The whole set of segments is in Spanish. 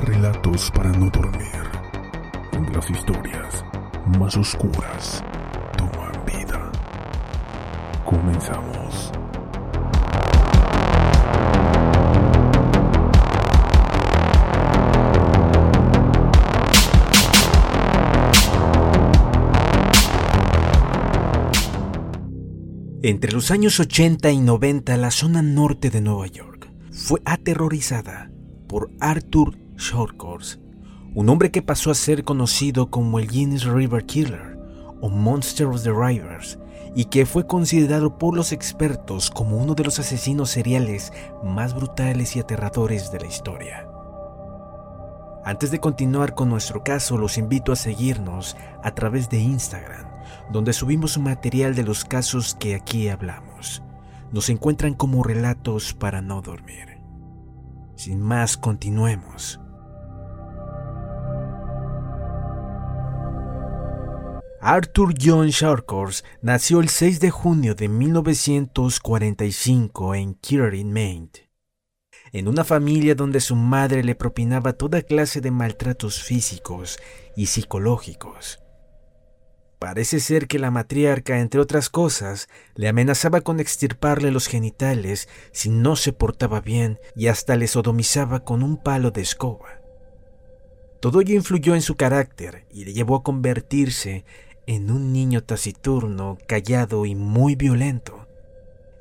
Relatos para no dormir, las historias más oscuras toman vida. Comenzamos. Entre los años 80 y 90, la zona norte de Nueva York fue aterrorizada por Arthur Shortcourse, un hombre que pasó a ser conocido como el Guinness River Killer o Monster of the Rivers y que fue considerado por los expertos como uno de los asesinos seriales más brutales y aterradores de la historia. Antes de continuar con nuestro caso, los invito a seguirnos a través de Instagram, donde subimos material de los casos que aquí hablamos. Nos encuentran como relatos para no dormir. Sin más, continuemos. Arthur John Shortcourse nació el 6 de junio de 1945 en Kirin, Maine, en una familia donde su madre le propinaba toda clase de maltratos físicos y psicológicos. Parece ser que la matriarca, entre otras cosas, le amenazaba con extirparle los genitales si no se portaba bien y hasta le sodomizaba con un palo de escoba. Todo ello influyó en su carácter y le llevó a convertirse en un niño taciturno, callado y muy violento.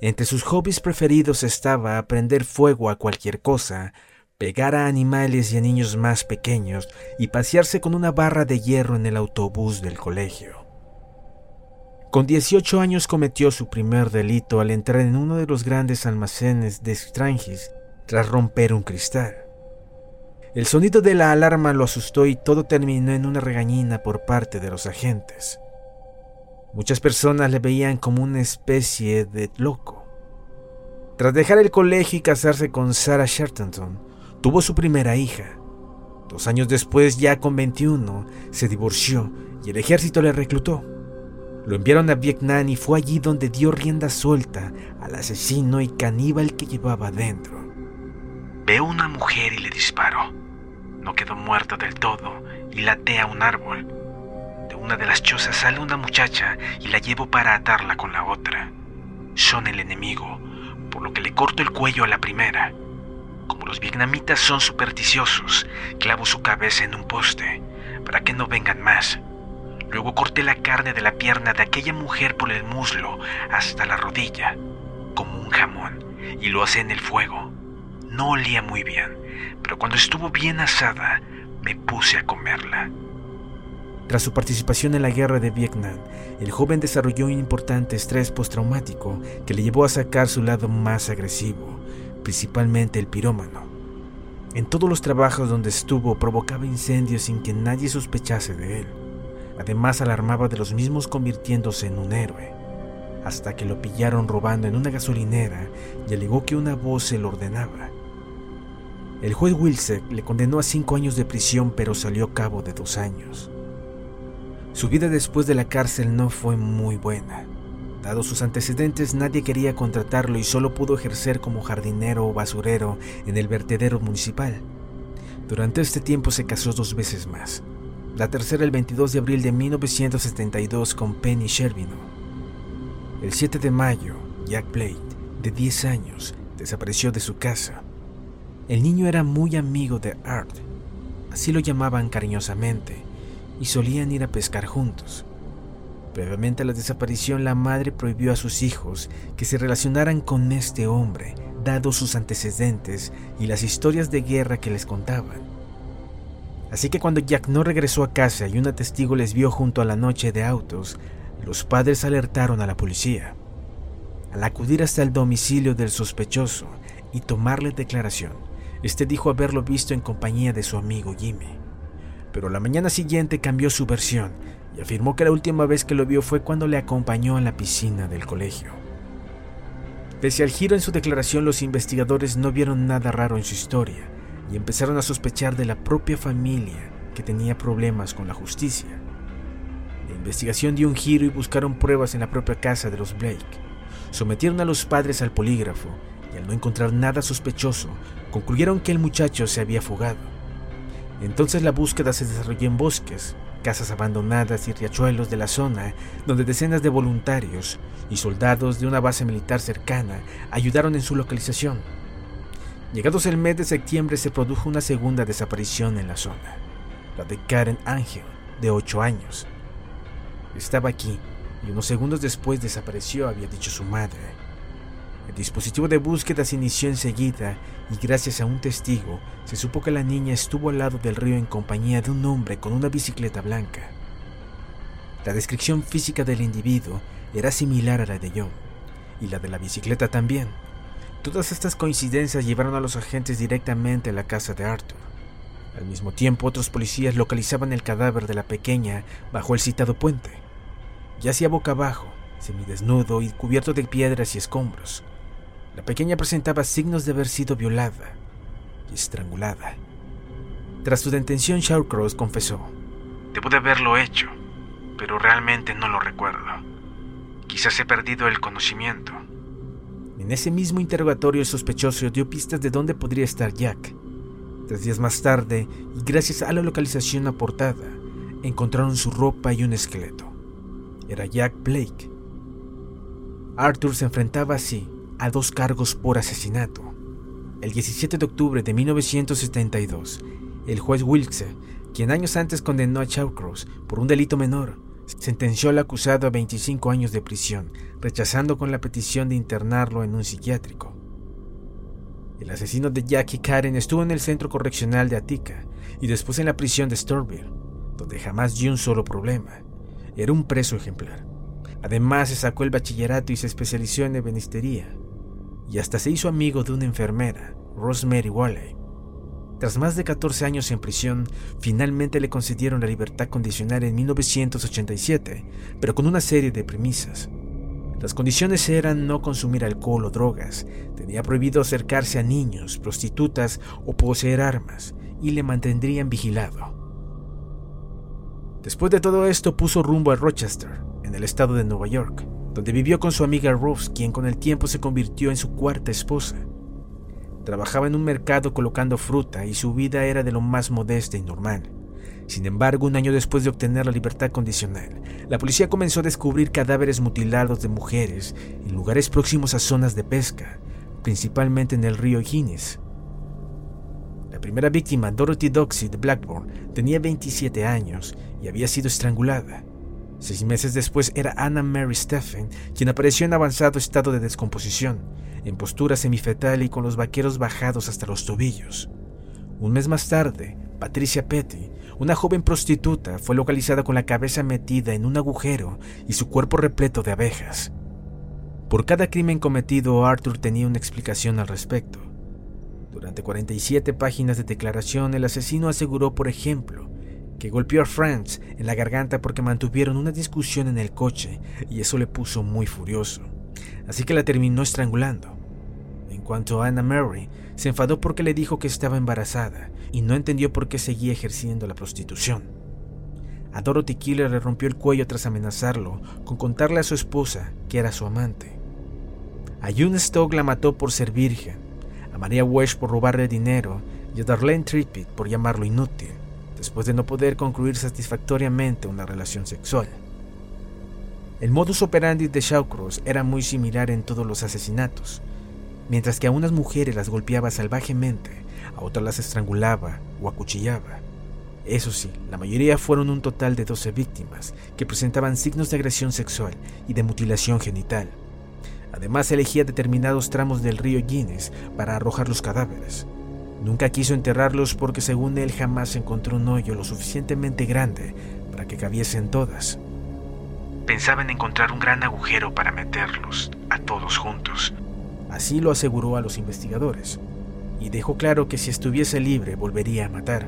Entre sus hobbies preferidos estaba aprender fuego a cualquier cosa, pegar a animales y a niños más pequeños y pasearse con una barra de hierro en el autobús del colegio. Con 18 años cometió su primer delito al entrar en uno de los grandes almacenes de Strangis tras romper un cristal. El sonido de la alarma lo asustó y todo terminó en una regañina por parte de los agentes. Muchas personas le veían como una especie de loco. Tras dejar el colegio y casarse con Sarah Shertenton, tuvo su primera hija. Dos años después, ya con 21, se divorció y el ejército le reclutó. Lo enviaron a Vietnam y fue allí donde dio rienda suelta al asesino y caníbal que llevaba dentro. Veo una mujer y le disparo. No quedó muerta del todo y la até a un árbol. De una de las chozas sale una muchacha y la llevo para atarla con la otra. Son el enemigo, por lo que le corto el cuello a la primera. Como los vietnamitas son supersticiosos, clavo su cabeza en un poste para que no vengan más. Luego corté la carne de la pierna de aquella mujer por el muslo hasta la rodilla, como un jamón, y lo asé en el fuego. No olía muy bien, pero cuando estuvo bien asada, me puse a comerla. Tras su participación en la guerra de Vietnam, el joven desarrolló un importante estrés postraumático que le llevó a sacar su lado más agresivo, principalmente el pirómano. En todos los trabajos donde estuvo provocaba incendios sin que nadie sospechase de él. Además alarmaba de los mismos convirtiéndose en un héroe, hasta que lo pillaron robando en una gasolinera y alegó que una voz se lo ordenaba. El juez Wilsek le condenó a cinco años de prisión pero salió a cabo de dos años. Su vida después de la cárcel no fue muy buena. Dado sus antecedentes, nadie quería contratarlo y solo pudo ejercer como jardinero o basurero en el vertedero municipal. Durante este tiempo se casó dos veces más. La tercera el 22 de abril de 1972 con Penny Shervino. El 7 de mayo, Jack Blade, de 10 años, desapareció de su casa. El niño era muy amigo de Art, así lo llamaban cariñosamente, y solían ir a pescar juntos. Previamente a la desaparición, la madre prohibió a sus hijos que se relacionaran con este hombre, dado sus antecedentes y las historias de guerra que les contaban. Así que cuando Jack no regresó a casa y un testigo les vio junto a la noche de autos, los padres alertaron a la policía. Al acudir hasta el domicilio del sospechoso y tomarle declaración, este dijo haberlo visto en compañía de su amigo Jimmy. Pero la mañana siguiente cambió su versión y afirmó que la última vez que lo vio fue cuando le acompañó a la piscina del colegio. Pese al giro en su declaración, los investigadores no vieron nada raro en su historia y empezaron a sospechar de la propia familia que tenía problemas con la justicia. La investigación dio un giro y buscaron pruebas en la propia casa de los Blake. Sometieron a los padres al polígrafo y al no encontrar nada sospechoso, concluyeron que el muchacho se había fugado. Entonces la búsqueda se desarrolló en bosques, casas abandonadas y riachuelos de la zona, donde decenas de voluntarios y soldados de una base militar cercana ayudaron en su localización. Llegados el mes de septiembre se produjo una segunda desaparición en la zona, la de Karen Angel, de 8 años. Estaba aquí y unos segundos después desapareció, había dicho su madre. El dispositivo de búsqueda se inició enseguida y gracias a un testigo se supo que la niña estuvo al lado del río en compañía de un hombre con una bicicleta blanca. La descripción física del individuo era similar a la de John, y la de la bicicleta también. Todas estas coincidencias llevaron a los agentes directamente a la casa de Arthur. Al mismo tiempo, otros policías localizaban el cadáver de la pequeña bajo el citado puente. Yacía boca abajo, semidesnudo y cubierto de piedras y escombros. La pequeña presentaba signos de haber sido violada y estrangulada. Tras su detención, Shawcross confesó: Debo de haberlo hecho, pero realmente no lo recuerdo. Quizás he perdido el conocimiento. En ese mismo interrogatorio, el sospechoso dio pistas de dónde podría estar Jack. Tres días más tarde, y gracias a la localización aportada, encontraron su ropa y un esqueleto. Era Jack Blake. Arthur se enfrentaba así a dos cargos por asesinato. El 17 de octubre de 1972, el juez Wilkes, quien años antes condenó a Shawcross por un delito menor, sentenció al acusado a 25 años de prisión, rechazando con la petición de internarlo en un psiquiátrico. El asesino de Jackie Karen estuvo en el centro correccional de Atica y después en la prisión de Storville, donde jamás dio un solo problema. Era un preso ejemplar. Además, se sacó el bachillerato y se especializó en ebenistería y hasta se hizo amigo de una enfermera, Rosemary Walley. Tras más de 14 años en prisión, finalmente le concedieron la libertad condicional en 1987, pero con una serie de premisas. Las condiciones eran no consumir alcohol o drogas, tenía prohibido acercarse a niños, prostitutas o poseer armas, y le mantendrían vigilado. Después de todo esto puso rumbo a Rochester, en el estado de Nueva York, donde vivió con su amiga Rose, quien con el tiempo se convirtió en su cuarta esposa. Trabajaba en un mercado colocando fruta y su vida era de lo más modesta y normal. Sin embargo, un año después de obtener la libertad condicional, la policía comenzó a descubrir cadáveres mutilados de mujeres en lugares próximos a zonas de pesca, principalmente en el río Guinness. La primera víctima, Dorothy Doxey de Blackburn, tenía 27 años y había sido estrangulada. Seis meses después era Anna Mary Stephen, quien apareció en avanzado estado de descomposición, en postura semifetal y con los vaqueros bajados hasta los tobillos. Un mes más tarde, Patricia Petty, una joven prostituta, fue localizada con la cabeza metida en un agujero y su cuerpo repleto de abejas. Por cada crimen cometido, Arthur tenía una explicación al respecto. Durante 47 páginas de declaración, el asesino aseguró, por ejemplo, que golpeó a Franz en la garganta porque mantuvieron una discusión en el coche y eso le puso muy furioso. Así que la terminó estrangulando. En cuanto a Anna Mary, se enfadó porque le dijo que estaba embarazada y no entendió por qué seguía ejerciendo la prostitución. A Dorothy Killer le rompió el cuello tras amenazarlo con contarle a su esposa que era su amante. A June Stock la mató por ser virgen, a María Wesh por robarle dinero y a Darlene Trippett por llamarlo inútil, después de no poder concluir satisfactoriamente una relación sexual. El modus operandi de Shawcross era muy similar en todos los asesinatos. Mientras que a unas mujeres las golpeaba salvajemente, a otras las estrangulaba o acuchillaba. Eso sí, la mayoría fueron un total de 12 víctimas que presentaban signos de agresión sexual y de mutilación genital. Además, elegía determinados tramos del río Guinness para arrojar los cadáveres. Nunca quiso enterrarlos porque según él jamás encontró un hoyo lo suficientemente grande para que cabiesen todas. Pensaba en encontrar un gran agujero para meterlos a todos juntos. Así lo aseguró a los investigadores, y dejó claro que si estuviese libre volvería a matar.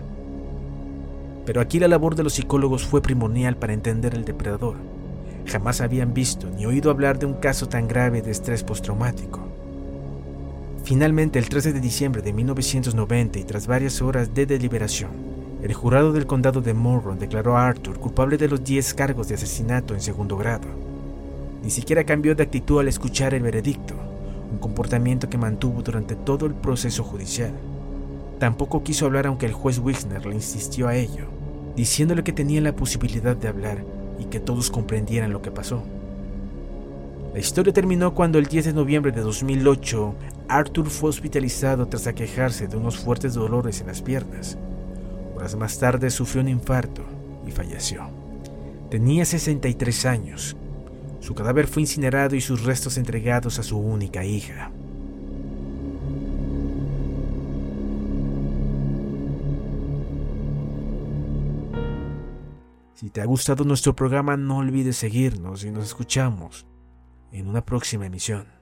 Pero aquí la labor de los psicólogos fue primordial para entender el depredador. Jamás habían visto ni oído hablar de un caso tan grave de estrés postraumático. Finalmente, el 13 de diciembre de 1990 y tras varias horas de deliberación, el jurado del condado de Monroe declaró a Arthur culpable de los 10 cargos de asesinato en segundo grado. Ni siquiera cambió de actitud al escuchar el veredicto, un comportamiento que mantuvo durante todo el proceso judicial. Tampoco quiso hablar aunque el juez Wixner le insistió a ello, diciéndole que tenía la posibilidad de hablar y que todos comprendieran lo que pasó. La historia terminó cuando el 10 de noviembre de 2008 Arthur fue hospitalizado tras aquejarse de unos fuertes dolores en las piernas. Horas más tarde sufrió un infarto y falleció. Tenía 63 años. Su cadáver fue incinerado y sus restos entregados a su única hija. Si te ha gustado nuestro programa, no olvides seguirnos y nos escuchamos en una próxima emisión.